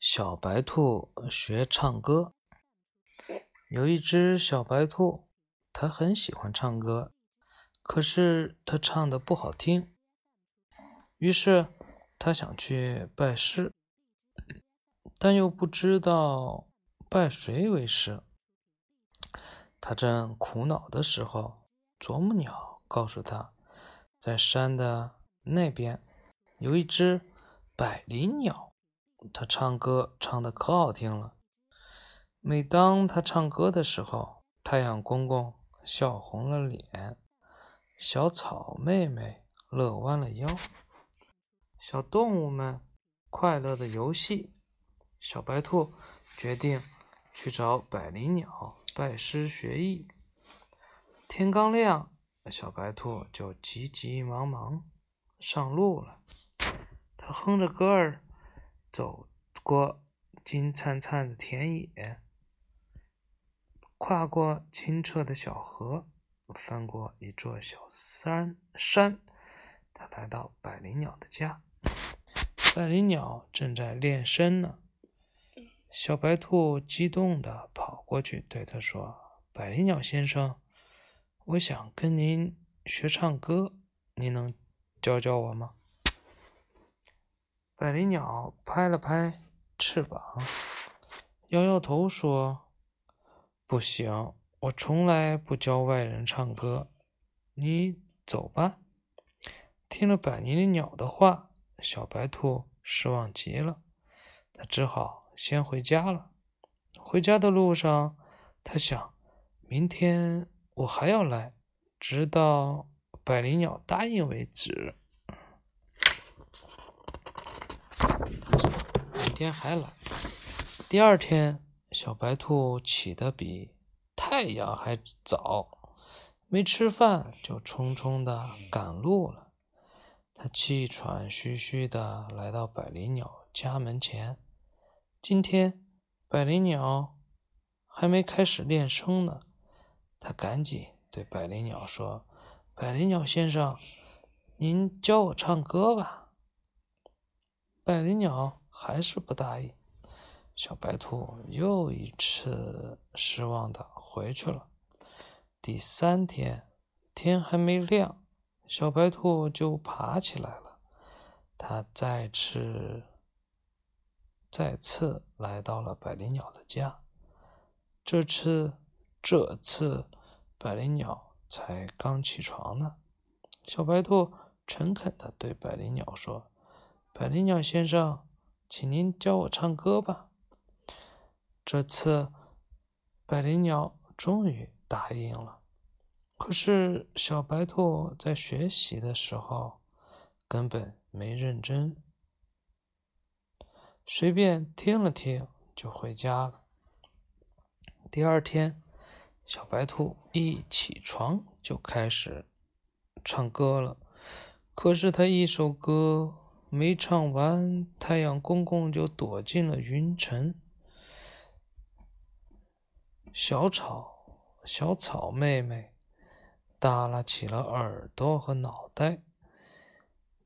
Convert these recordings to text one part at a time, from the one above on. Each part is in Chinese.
小白兔学唱歌。有一只小白兔，它很喜欢唱歌，可是它唱的不好听。于是它想去拜师，但又不知道拜谁为师。它正苦恼的时候，啄木鸟告诉它，在山的那边有一只百灵鸟。他唱歌唱的可好听了。每当他唱歌的时候，太阳公公笑红了脸，小草妹妹乐弯了腰，小动物们快乐的游戏。小白兔决定去找百灵鸟拜师学艺。天刚亮，小白兔就急急忙忙上路了。他哼着歌儿。走过金灿灿的田野，跨过清澈的小河，翻过一座小山山，他来到百灵鸟的家。百灵鸟正在练声呢。小白兔激动地跑过去，对他说：“百灵鸟先生，我想跟您学唱歌，您能教教我吗？”百灵鸟拍了拍翅膀，摇摇头说：“不行，我从来不教外人唱歌。你走吧。”听了百灵鸟的话，小白兔失望极了，它只好先回家了。回家的路上，它想：明天我还要来，直到百灵鸟答应为止。天还来。第二天，小白兔起得比太阳还早，没吃饭就匆匆的赶路了。它气喘吁吁的来到百灵鸟家门前。今天，百灵鸟还没开始练声呢。它赶紧对百灵鸟说：“百灵鸟先生，您教我唱歌吧。”百灵鸟。还是不答应，小白兔又一次失望的回去了。第三天，天还没亮，小白兔就爬起来了。它再次、再次来到了百灵鸟的家。这次，这次，百灵鸟才刚起床呢。小白兔诚恳的对百灵鸟说：“百灵鸟先生。”请您教我唱歌吧。这次，百灵鸟终于答应了。可是，小白兔在学习的时候根本没认真，随便听了听就回家了。第二天，小白兔一起床就开始唱歌了。可是，他一首歌。没唱完，太阳公公就躲进了云层。小草，小草妹妹耷拉起了耳朵和脑袋。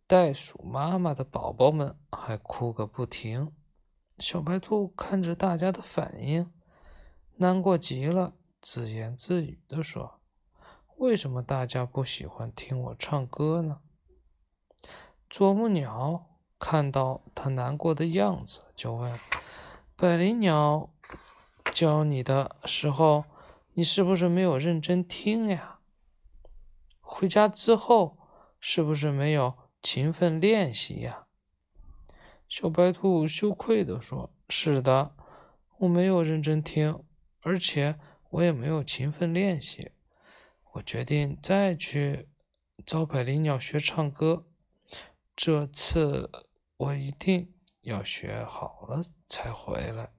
袋鼠妈妈的宝宝们还哭个不停。小白兔看着大家的反应，难过极了，自言自语地说：“为什么大家不喜欢听我唱歌呢？”啄木鸟看到他难过的样子，就问：“百灵鸟教你的时候，你是不是没有认真听呀？回家之后，是不是没有勤奋练习呀？”小白兔羞愧地说：“是的，我没有认真听，而且我也没有勤奋练习。我决定再去找百灵鸟学唱歌。”这次我一定要学好了才回来。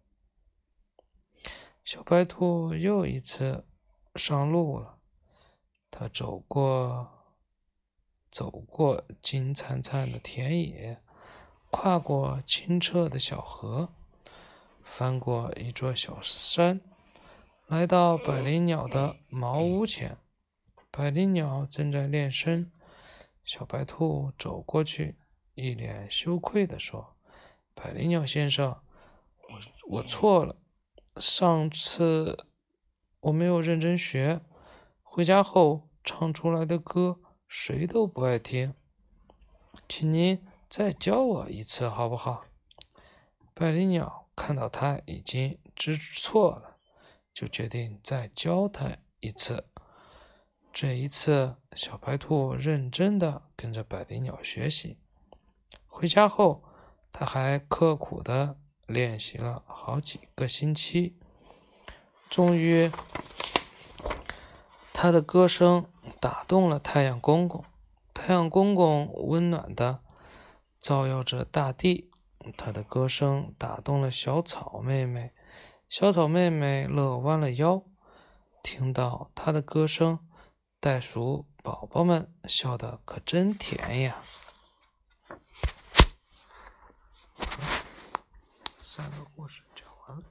小白兔又一次上路了。它走过走过金灿灿的田野，跨过清澈的小河，翻过一座小山，来到百灵鸟的茅屋前。百灵鸟正在练声。小白兔走过去，一脸羞愧地说：“百灵鸟先生，我我错了，上次我没有认真学，回家后唱出来的歌谁都不爱听，请您再教我一次好不好？”百灵鸟看到他已经知错了，就决定再教他一次。这一次，小白兔认真的跟着百灵鸟学习。回家后，他还刻苦的练习了好几个星期。终于，他的歌声打动了太阳公公。太阳公公温暖的照耀着大地，他的歌声打动了小草妹妹。小草妹妹乐弯了腰，听到他的歌声。袋鼠宝宝们笑得可真甜呀！三个故事讲完了。